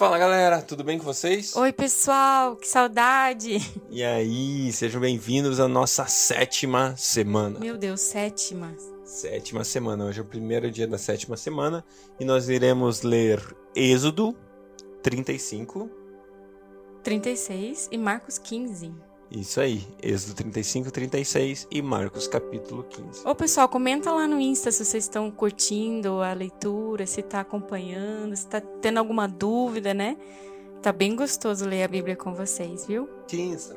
Fala galera, tudo bem com vocês? Oi pessoal, que saudade! E aí, sejam bem-vindos à nossa sétima semana. Meu Deus, sétima. Sétima semana, hoje é o primeiro dia da sétima semana e nós iremos ler Êxodo 35, 36 e Marcos 15. Isso aí, Êxodo 35, 36 e Marcos capítulo 15. Ô pessoal, comenta lá no Insta se vocês estão curtindo a leitura, se tá acompanhando, se tá tendo alguma dúvida, né? Tá bem gostoso ler a Bíblia com vocês, viu? Que Insta?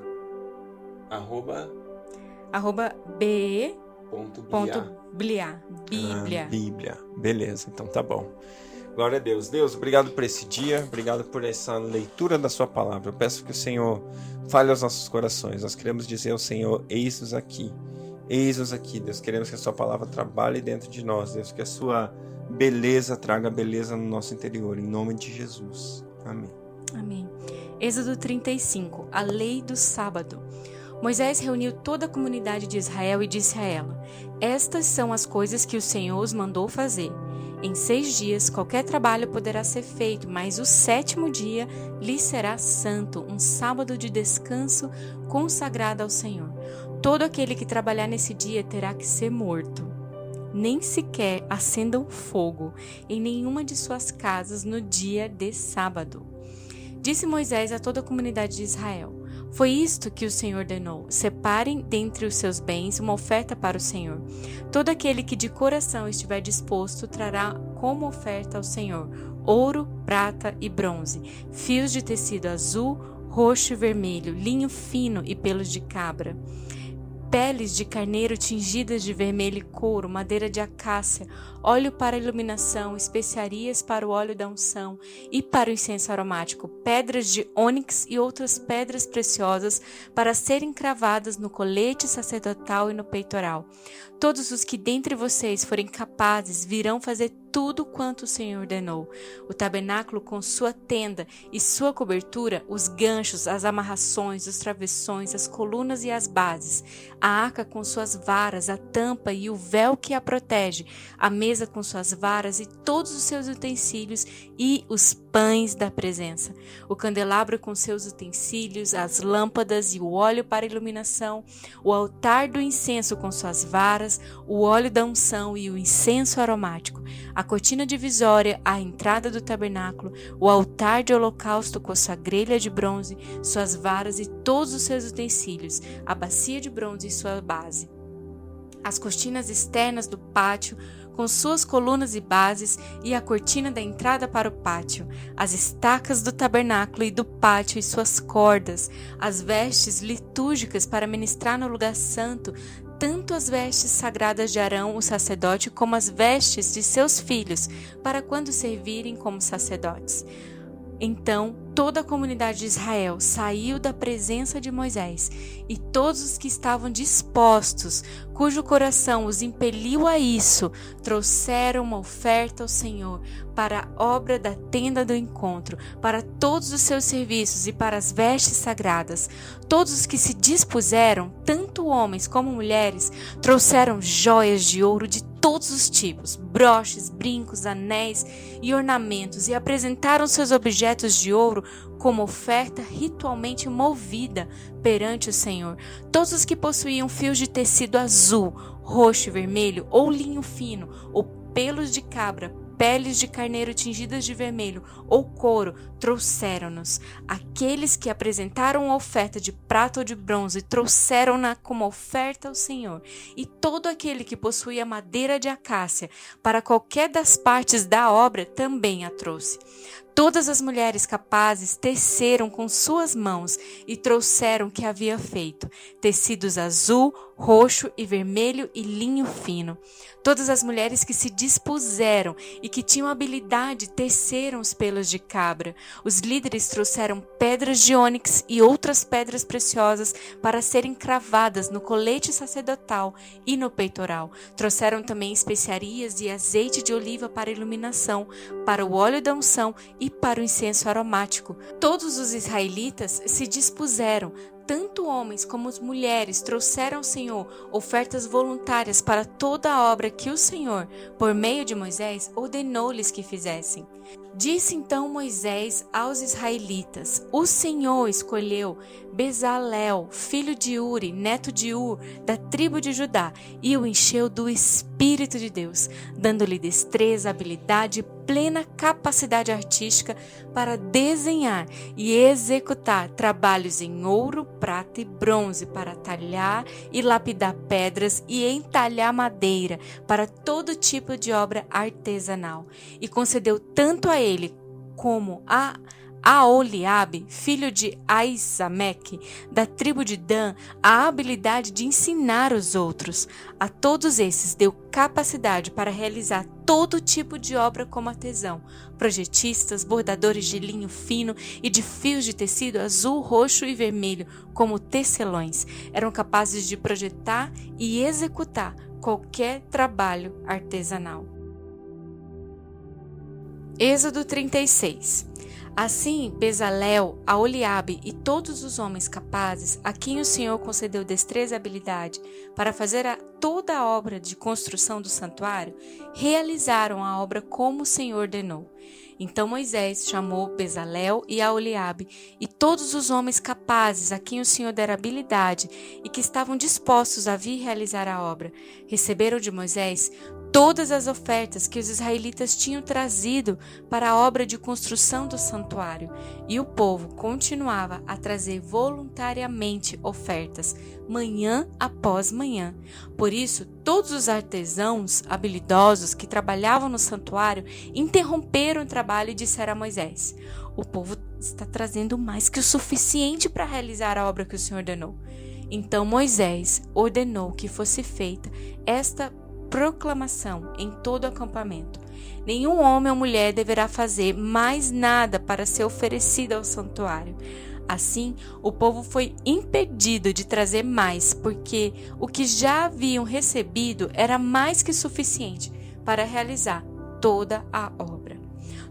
Arroba... Arroba B. Ponto Ponto bliar. Bíblia. Ah, Bíblia. Beleza, então tá bom. Glória a Deus. Deus, obrigado por esse dia, obrigado por essa leitura da Sua palavra. Eu peço que o Senhor fale aos nossos corações. Nós queremos dizer ao Senhor: eis-nos aqui. Eis-nos aqui, Deus. Queremos que a Sua palavra trabalhe dentro de nós, Deus. Que a Sua beleza traga beleza no nosso interior. Em nome de Jesus. Amém. Amém. Êxodo 35 A lei do sábado. Moisés reuniu toda a comunidade de Israel e disse a ela: Estas são as coisas que o Senhor os mandou fazer. Em seis dias qualquer trabalho poderá ser feito, mas o sétimo dia lhe será santo, um sábado de descanso consagrado ao Senhor. Todo aquele que trabalhar nesse dia terá que ser morto. Nem sequer acendam fogo em nenhuma de suas casas no dia de sábado. Disse Moisés a toda a comunidade de Israel: foi isto que o Senhor ordenou: separem dentre os seus bens uma oferta para o Senhor. Todo aquele que de coração estiver disposto trará como oferta ao Senhor ouro, prata e bronze, fios de tecido azul, roxo e vermelho, linho fino e pelos de cabra peles de carneiro tingidas de vermelho e couro, madeira de acácia, óleo para iluminação, especiarias para o óleo da unção e para o incenso aromático, pedras de ônix e outras pedras preciosas para serem cravadas no colete sacerdotal e no peitoral. Todos os que dentre vocês forem capazes virão fazer tudo quanto o Senhor ordenou. O tabernáculo com sua tenda e sua cobertura, os ganchos, as amarrações, os travessões, as colunas e as bases, a arca com suas varas, a tampa e o véu que a protege, a mesa com suas varas e todos os seus utensílios e os pães da presença, o candelabro com seus utensílios, as lâmpadas e o óleo para iluminação, o altar do incenso com suas varas, o óleo da unção e o incenso aromático, a cortina divisória, a entrada do tabernáculo, o altar de holocausto com sua grelha de bronze, suas varas e todos os seus utensílios, a bacia de bronze e sua base. As cortinas externas do pátio, com suas colunas e bases, e a cortina da entrada para o pátio, as estacas do tabernáculo e do pátio e suas cordas, as vestes litúrgicas para ministrar no lugar santo, tanto as vestes sagradas de Arão, o sacerdote, como as vestes de seus filhos, para quando servirem como sacerdotes. Então toda a comunidade de Israel saiu da presença de Moisés, e todos os que estavam dispostos, cujo coração os impeliu a isso, trouxeram uma oferta ao Senhor para a obra da tenda do encontro, para todos os seus serviços e para as vestes sagradas. Todos os que se dispuseram, tanto homens como mulheres, trouxeram joias de ouro de todos os tipos, broches, brincos, anéis e ornamentos, e apresentaram seus objetos de ouro como oferta ritualmente movida perante o Senhor. Todos os que possuíam fios de tecido azul, roxo e vermelho, ou linho fino, ou pelos de cabra, peles de carneiro tingidas de vermelho ou couro trouxeram-nos. Aqueles que apresentaram a oferta de prata ou de bronze trouxeram-na como oferta ao Senhor. E todo aquele que possuía madeira de acácia para qualquer das partes da obra também a trouxe. Todas as mulheres capazes teceram com suas mãos e trouxeram o que havia feito: tecidos azul, roxo e vermelho e linho fino. Todas as mulheres que se dispuseram e que tinham habilidade teceram os pelos de cabra. Os líderes trouxeram pedras de ônix e outras pedras preciosas para serem cravadas no colete sacerdotal e no peitoral. Trouxeram também especiarias e azeite de oliva para iluminação, para o óleo da unção e para o incenso aromático. Todos os israelitas se dispuseram, tanto homens como as mulheres trouxeram ao Senhor ofertas voluntárias para toda a obra que o Senhor, por meio de Moisés, ordenou-lhes que fizessem. Disse então Moisés aos israelitas: O Senhor escolheu Bezalel, filho de Uri, neto de Ur, da tribo de Judá, e o encheu do Espírito de Deus, dando-lhe destreza, habilidade plena capacidade artística para desenhar e executar trabalhos em ouro, prata e bronze, para talhar e lapidar pedras e entalhar madeira, para todo tipo de obra artesanal. E concedeu tanto a ele como a Aoliabe, filho de Aisamek, da tribo de Dan, a habilidade de ensinar os outros. A todos esses deu capacidade para realizar todo tipo de obra como artesão, projetistas, bordadores de linho fino e de fios de tecido azul, roxo e vermelho, como tecelões. Eram capazes de projetar e executar qualquer trabalho artesanal. Êxodo 36 Assim, Bezalel, Aoliabe e todos os homens capazes, a quem o Senhor concedeu destreza e habilidade para fazer a, toda a obra de construção do santuário, realizaram a obra como o Senhor ordenou. Então Moisés chamou Bezalel e Aoliabe e todos os homens capazes a quem o Senhor dera habilidade e que estavam dispostos a vir realizar a obra. Receberam de Moisés todas as ofertas que os israelitas tinham trazido para a obra de construção do santuário, e o povo continuava a trazer voluntariamente ofertas, manhã após manhã. Por isso, todos os artesãos habilidosos que trabalhavam no santuário interromperam o trabalho e disseram a Moisés: O povo está trazendo mais que o suficiente para realizar a obra que o Senhor ordenou. Então Moisés ordenou que fosse feita esta proclamação em todo o acampamento. Nenhum homem ou mulher deverá fazer mais nada para ser oferecido ao santuário. Assim, o povo foi impedido de trazer mais, porque o que já haviam recebido era mais que suficiente para realizar toda a obra.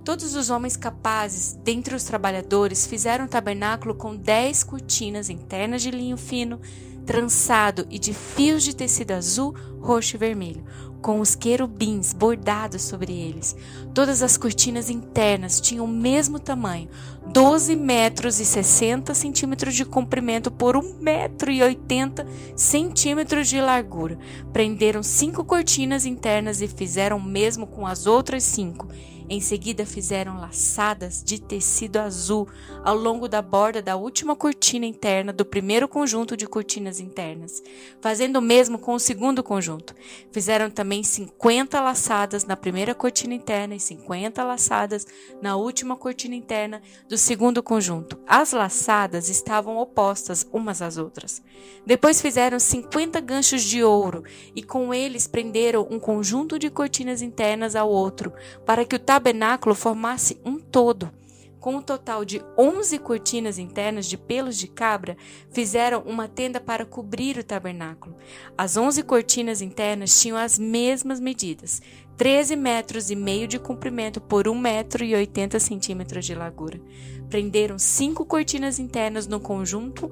Todos os homens capazes dentre os trabalhadores fizeram o tabernáculo com dez cortinas internas de linho fino, trançado e de fios de tecido azul, roxo e vermelho, com os querubins bordados sobre eles. Todas as cortinas internas tinham o mesmo tamanho, 12 metros e 60 centímetros de comprimento por 1 metro e 80 centímetros de largura. Prenderam cinco cortinas internas e fizeram o mesmo com as outras cinco em seguida, fizeram laçadas de tecido azul ao longo da borda da última cortina interna do primeiro conjunto de cortinas internas, fazendo o mesmo com o segundo conjunto. Fizeram também 50 laçadas na primeira cortina interna e 50 laçadas na última cortina interna do segundo conjunto. As laçadas estavam opostas umas às outras. Depois fizeram 50 ganchos de ouro e com eles prenderam um conjunto de cortinas internas ao outro, para que o tabernáculo formasse um todo. Com um total de 11 cortinas internas de pelos de cabra, fizeram uma tenda para cobrir o tabernáculo. As 11 cortinas internas tinham as mesmas medidas, 13 metros e meio de comprimento por 1 metro e 80 centímetros de largura. Prenderam cinco cortinas internas no conjunto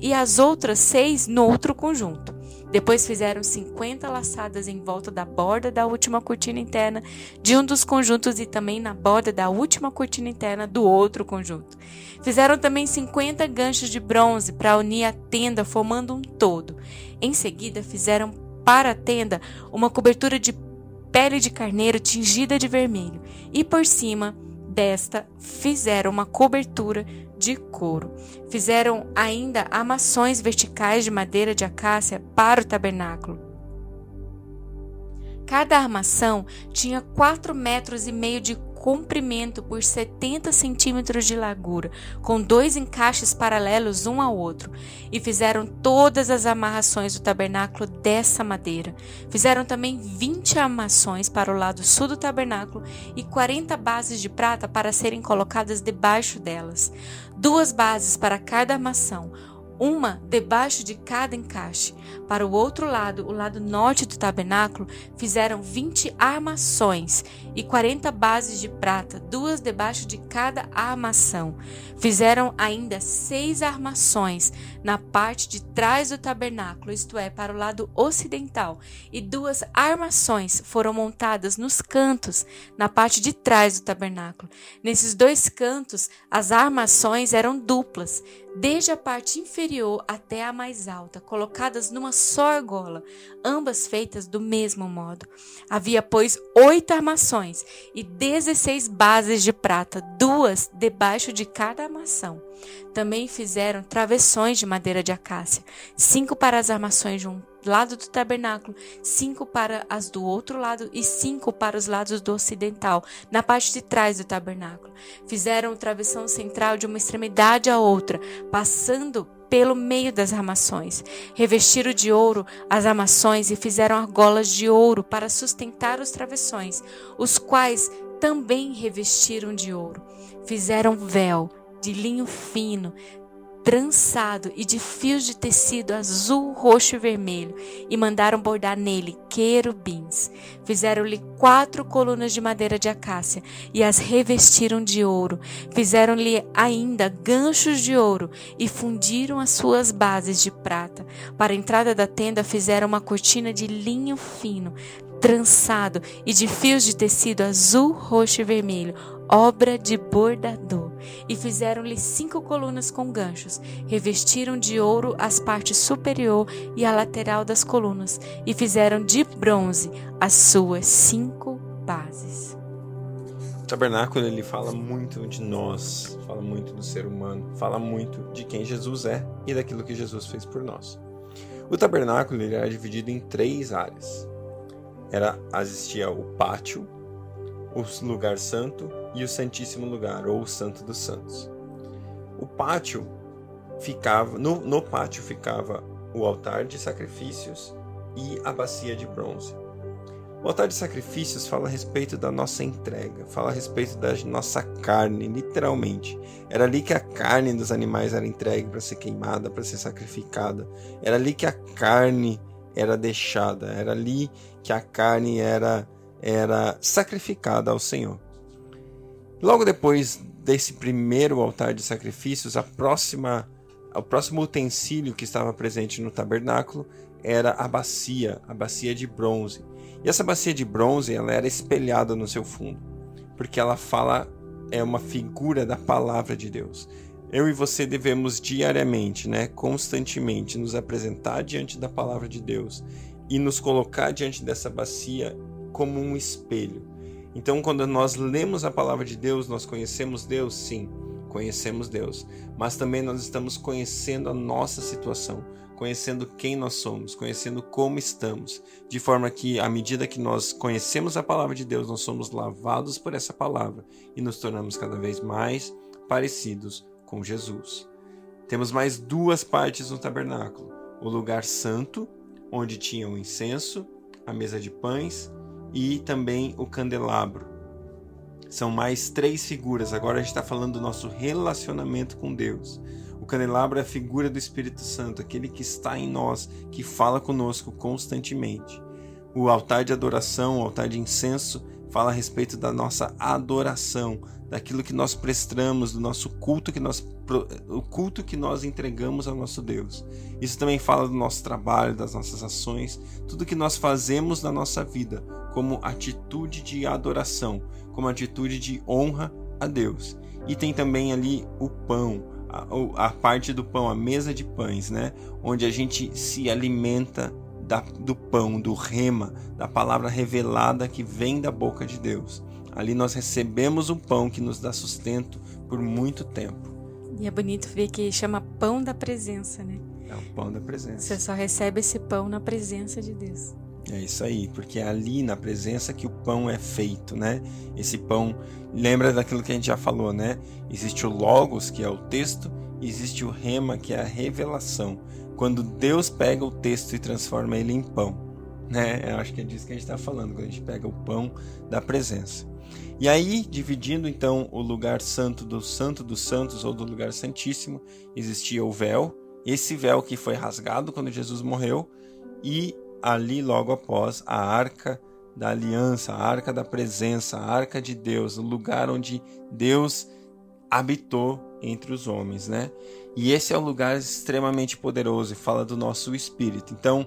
e as outras seis no outro conjunto. Depois fizeram 50 laçadas em volta da borda da última cortina interna de um dos conjuntos e também na borda da última cortina interna do outro conjunto. Fizeram também 50 ganchos de bronze para unir a tenda, formando um todo. Em seguida, fizeram para a tenda uma cobertura de pele de carneiro tingida de vermelho e por cima desta fizeram uma cobertura de couro. Fizeram ainda armações verticais de madeira de acácia para o tabernáculo. Cada armação tinha quatro metros e meio de comprimento por 70 centímetros de largura, com dois encaixes paralelos um ao outro, e fizeram todas as amarrações do tabernáculo dessa madeira. Fizeram também 20 armações para o lado sul do tabernáculo e 40 bases de prata para serem colocadas debaixo delas. Duas bases para cada armação, uma debaixo de cada encaixe. Para o outro lado, o lado norte do tabernáculo, fizeram vinte armações e quarenta bases de prata, duas debaixo de cada armação. Fizeram ainda seis armações na parte de trás do tabernáculo, isto é, para o lado ocidental, e duas armações foram montadas nos cantos, na parte de trás do tabernáculo. Nesses dois cantos, as armações eram duplas, desde a parte inferior até a mais alta, colocadas numa só argola, ambas feitas do mesmo modo. Havia, pois, oito armações e dezesseis bases de prata, duas debaixo de cada armação. Também fizeram travessões de madeira de acácia, cinco para as armações de um lado do tabernáculo, cinco para as do outro lado e cinco para os lados do ocidental, na parte de trás do tabernáculo. Fizeram travessão central de uma extremidade à outra, passando pelo meio das armações. Revestiram de ouro as armações e fizeram argolas de ouro para sustentar os travessões, os quais também revestiram de ouro. Fizeram véu de linho fino, trançado e de fios de tecido azul, roxo e vermelho, e mandaram bordar nele querubins. Fizeram-lhe quatro colunas de madeira de acácia e as revestiram de ouro. Fizeram-lhe ainda ganchos de ouro e fundiram as suas bases de prata. Para a entrada da tenda fizeram uma cortina de linho fino, trançado e de fios de tecido azul, roxo e vermelho, obra de bordador. E fizeram-lhe cinco colunas com ganchos, revestiram de ouro as partes superior e a lateral das colunas, e fizeram de bronze as suas cinco bases. O tabernáculo ele fala muito de nós, fala muito do ser humano, fala muito de quem Jesus é e daquilo que Jesus fez por nós. O tabernáculo ele era dividido em três áreas era existia o pátio, o lugar santo e o santíssimo lugar ou o santo dos santos. O pátio ficava no, no pátio ficava o altar de sacrifícios e a bacia de bronze. O altar de sacrifícios fala a respeito da nossa entrega, fala a respeito da nossa carne, literalmente. Era ali que a carne dos animais era entregue para ser queimada, para ser sacrificada. Era ali que a carne era deixada, era ali que a carne era era sacrificada ao Senhor. Logo depois desse primeiro altar de sacrifícios, a próxima o próximo utensílio que estava presente no tabernáculo era a bacia, a bacia de bronze. E essa bacia de bronze, ela era espelhada no seu fundo, porque ela fala é uma figura da palavra de Deus eu e você devemos diariamente, né, constantemente nos apresentar diante da palavra de Deus e nos colocar diante dessa bacia como um espelho. Então, quando nós lemos a palavra de Deus, nós conhecemos Deus, sim, conhecemos Deus, mas também nós estamos conhecendo a nossa situação, conhecendo quem nós somos, conhecendo como estamos, de forma que à medida que nós conhecemos a palavra de Deus, nós somos lavados por essa palavra e nos tornamos cada vez mais parecidos com Jesus. Temos mais duas partes no tabernáculo: o lugar santo, onde tinha o incenso, a mesa de pães e também o candelabro. São mais três figuras. Agora a gente está falando do nosso relacionamento com Deus. O candelabro é a figura do Espírito Santo, aquele que está em nós, que fala conosco constantemente. O altar de adoração, o altar de incenso, fala a respeito da nossa adoração, daquilo que nós prestamos, do nosso culto que nós o culto que nós entregamos ao nosso Deus. Isso também fala do nosso trabalho, das nossas ações, tudo que nós fazemos na nossa vida como atitude de adoração, como atitude de honra a Deus. E tem também ali o pão, a, a parte do pão, a mesa de pães, né? Onde a gente se alimenta da, do pão, do rema, da palavra revelada que vem da boca de Deus. Ali nós recebemos o pão que nos dá sustento por muito tempo. E é bonito ver que chama pão da presença, né? É o pão da presença. Você só recebe esse pão na presença de Deus. É isso aí, porque é ali na presença que o pão é feito, né? Esse pão, lembra daquilo que a gente já falou, né? Existe o Logos, que é o texto, existe o Rema, que é a revelação. Quando Deus pega o texto e transforma ele em pão, né? Eu acho que é disso que a gente está falando, quando a gente pega o pão da presença. E aí, dividindo então o lugar santo do santo dos santos ou do lugar santíssimo, existia o véu esse véu que foi rasgado quando Jesus morreu e ali logo após a arca da aliança, a arca da presença, a arca de Deus, o lugar onde Deus habitou entre os homens, né? E esse é um lugar extremamente poderoso e fala do nosso espírito. Então,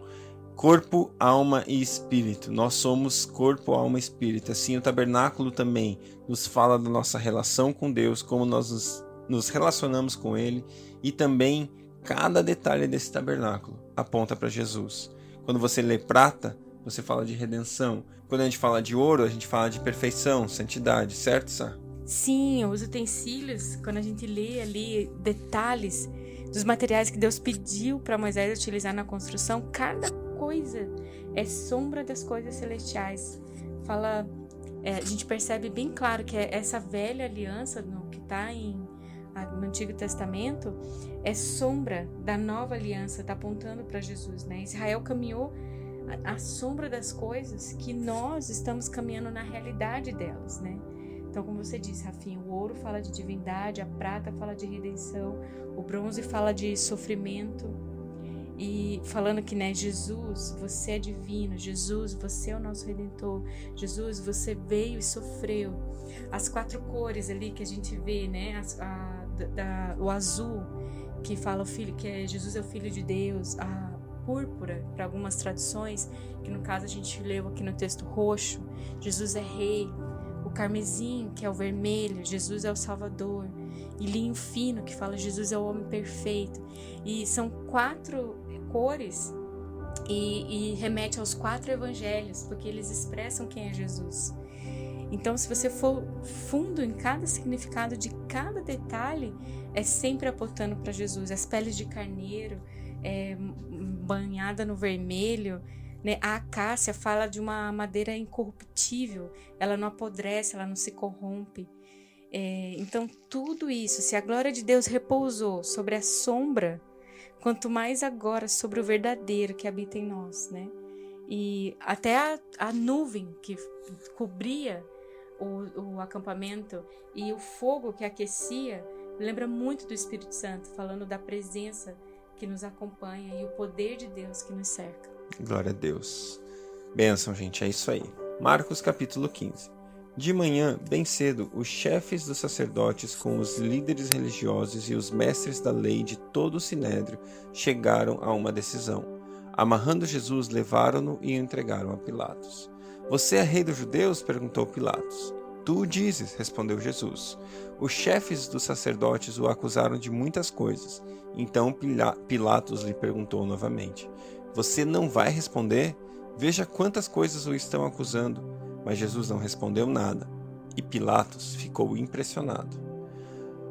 corpo, alma e espírito. Nós somos corpo, alma e espírito. Assim, o tabernáculo também nos fala da nossa relação com Deus, como nós nos, relacionamos com Ele e também cada detalhe desse tabernáculo aponta para Jesus. Quando você lê prata, você fala de redenção. Quando a gente fala de ouro, a gente fala de perfeição, santidade, certo, Sá? Sim, os utensílios, quando a gente lê ali detalhes dos materiais que Deus pediu para Moisés utilizar na construção, cada coisa é sombra das coisas celestiais. Fala, é, a gente percebe bem claro que é essa velha aliança no, que está no Antigo Testamento é sombra da nova aliança, está apontando para Jesus. Né? Israel caminhou a sombra das coisas que nós estamos caminhando na realidade delas, né? Então, como você disse, Rafinha, o ouro fala de divindade, a prata fala de redenção, o bronze fala de sofrimento. E falando que, né, Jesus, você é divino, Jesus, você é o nosso redentor, Jesus, você veio e sofreu. As quatro cores ali que a gente vê, né, a, a, da, o azul, que fala o filho, que é Jesus é o filho de Deus, a púrpura, para algumas traduções, que no caso a gente leu aqui no texto roxo, Jesus é rei, carmesim, que é o vermelho, Jesus é o Salvador, e linho fino, que fala Jesus é o homem perfeito. E são quatro cores e, e remete aos quatro evangelhos, porque eles expressam quem é Jesus. Então, se você for fundo em cada significado de cada detalhe, é sempre apontando para Jesus. As peles de carneiro, é, banhada no vermelho, né? A acácia fala de uma madeira incorruptível, ela não apodrece, ela não se corrompe. É, então, tudo isso, se a glória de Deus repousou sobre a sombra, quanto mais agora sobre o verdadeiro que habita em nós, né? E até a, a nuvem que cobria o, o acampamento e o fogo que aquecia lembra muito do Espírito Santo, falando da presença que nos acompanha e o poder de Deus que nos cerca. Glória a Deus. Benção, gente, é isso aí. Marcos capítulo 15. De manhã, bem cedo, os chefes dos sacerdotes com os líderes religiosos e os mestres da lei de todo o sinédrio chegaram a uma decisão. Amarrando Jesus, levaram-no e entregaram a Pilatos. Você é rei dos judeus? perguntou Pilatos. Tu o dizes, respondeu Jesus. Os chefes dos sacerdotes o acusaram de muitas coisas. Então Pilatos lhe perguntou novamente: você não vai responder? Veja quantas coisas o estão acusando. Mas Jesus não respondeu nada, e Pilatos ficou impressionado.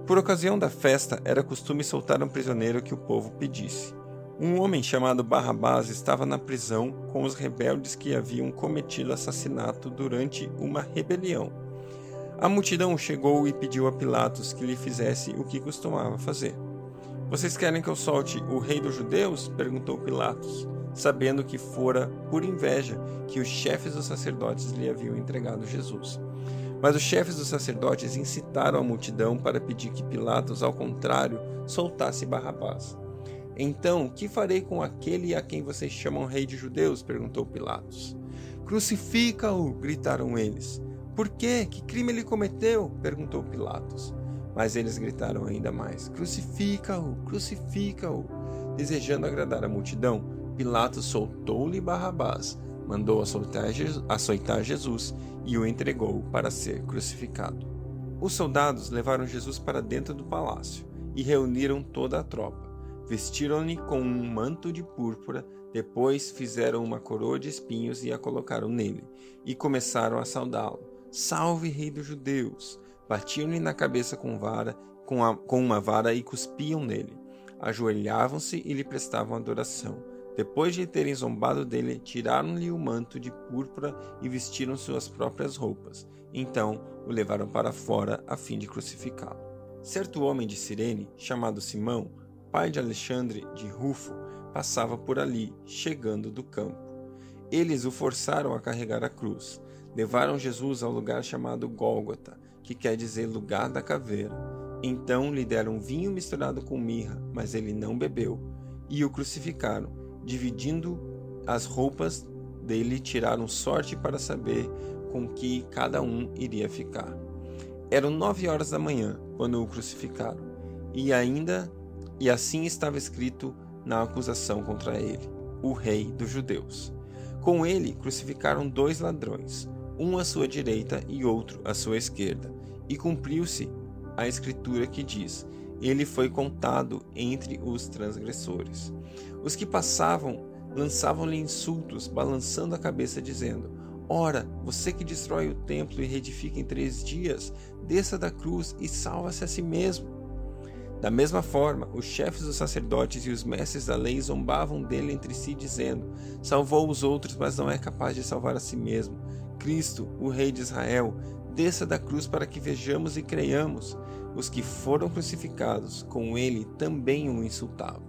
Por ocasião da festa, era costume soltar um prisioneiro que o povo pedisse. Um homem chamado Barrabás estava na prisão com os rebeldes que haviam cometido assassinato durante uma rebelião. A multidão chegou e pediu a Pilatos que lhe fizesse o que costumava fazer. Vocês querem que eu solte o rei dos judeus? perguntou Pilatos sabendo que fora por inveja que os chefes dos sacerdotes lhe haviam entregado Jesus. Mas os chefes dos sacerdotes incitaram a multidão para pedir que Pilatos, ao contrário, soltasse Barrabás. Então, que farei com aquele a quem vocês chamam rei de judeus? perguntou Pilatos. Crucifica-o! gritaram eles. Por quê? Que crime ele cometeu? perguntou Pilatos. Mas eles gritaram ainda mais: Crucifica-o! Crucifica-o! Desejando agradar a multidão, Pilatos soltou-lhe Barrabás, mandou açoitar Jesus e o entregou para ser crucificado. Os soldados levaram Jesus para dentro do palácio e reuniram toda a tropa. Vestiram-lhe com um manto de púrpura, depois fizeram uma coroa de espinhos e a colocaram nele, e começaram a saudá-lo. Salve, rei dos judeus! Batiam-lhe na cabeça com, vara, com, a, com uma vara e cuspiam nele. Ajoelhavam-se e lhe prestavam adoração depois de terem zombado dele, tiraram-lhe o manto de púrpura e vestiram suas próprias roupas. Então o levaram para fora a fim de crucificá-lo. Certo homem de Cirene, chamado Simão, pai de Alexandre de Rufo, passava por ali, chegando do campo. Eles o forçaram a carregar a cruz. Levaram Jesus ao lugar chamado Gólgota, que quer dizer lugar da caveira. Então lhe deram vinho misturado com mirra, mas ele não bebeu, e o crucificaram, dividindo as roupas dele, tiraram sorte para saber com que cada um iria ficar. Eram nove horas da manhã quando o crucificaram, e ainda e assim estava escrito na acusação contra ele, o rei dos judeus. Com ele crucificaram dois ladrões, um à sua direita e outro à sua esquerda. E cumpriu-se a escritura que diz: Ele foi contado entre os transgressores. Os que passavam lançavam-lhe insultos, balançando a cabeça, dizendo: Ora, você que destrói o templo e reedifica em três dias, desça da cruz e salva-se a si mesmo. Da mesma forma, os chefes dos sacerdotes e os mestres da lei zombavam dele entre si, dizendo: Salvou os outros, mas não é capaz de salvar a si mesmo. Cristo, o Rei de Israel, desça da cruz para que vejamos e creiamos. Os que foram crucificados com ele também o insultavam.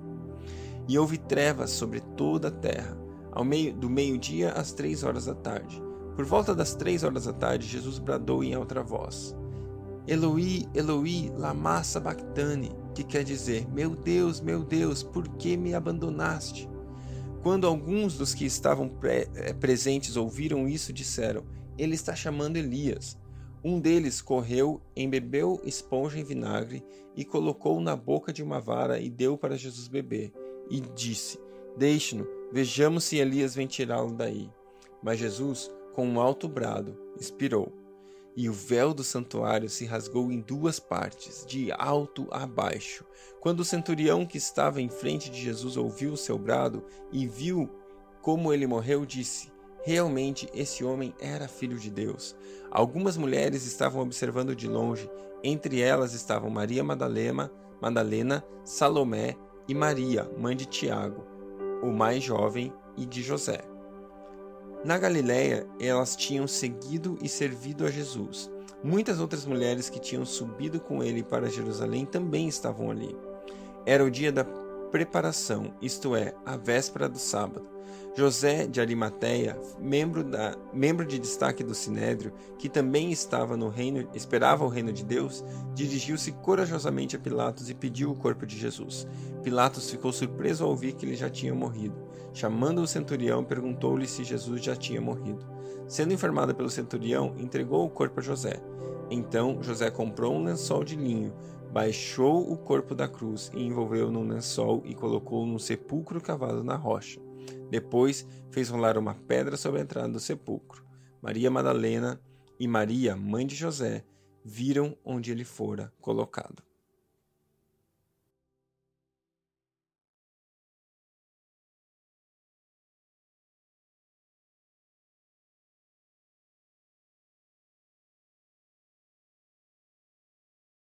E houve trevas sobre toda a terra, ao meio do meio-dia às três horas da tarde. Por volta das três horas da tarde, Jesus bradou em alta voz: Eloi, Eloi, lama sabachthani, que quer dizer: Meu Deus, meu Deus, por que me abandonaste? Quando alguns dos que estavam pre eh, presentes ouviram isso, disseram: Ele está chamando Elias. Um deles correu, embebeu esponja em vinagre e colocou na boca de uma vara e deu para Jesus beber. E disse: Deixe-no, vejamos se Elias vem tirá-lo daí. Mas Jesus, com um alto brado, expirou. E o véu do santuário se rasgou em duas partes, de alto a baixo. Quando o centurião que estava em frente de Jesus ouviu o seu brado e viu como ele morreu, disse: Realmente esse homem era filho de Deus. Algumas mulheres estavam observando de longe, entre elas estavam Maria Madalena, Madalena, Salomé e Maria, mãe de Tiago, o mais jovem, e de José. Na Galiléia, elas tinham seguido e servido a Jesus. Muitas outras mulheres que tinham subido com ele para Jerusalém também estavam ali. Era o dia da preparação, isto é, a véspera do sábado. José de Arimateia, membro, da, membro de destaque do Sinédrio, que também estava no reino, esperava o reino de Deus, dirigiu-se corajosamente a Pilatos e pediu o corpo de Jesus. Pilatos ficou surpreso ao ouvir que ele já tinha morrido. Chamando o centurião, perguntou-lhe se Jesus já tinha morrido. Sendo informado pelo centurião, entregou o corpo a José. Então José comprou um lençol de linho, baixou o corpo da cruz e envolveu num lençol e colocou num sepulcro cavado na rocha. Depois fez rolar uma pedra sobre a entrada do sepulcro. Maria Madalena e Maria, mãe de José, viram onde ele fora colocado.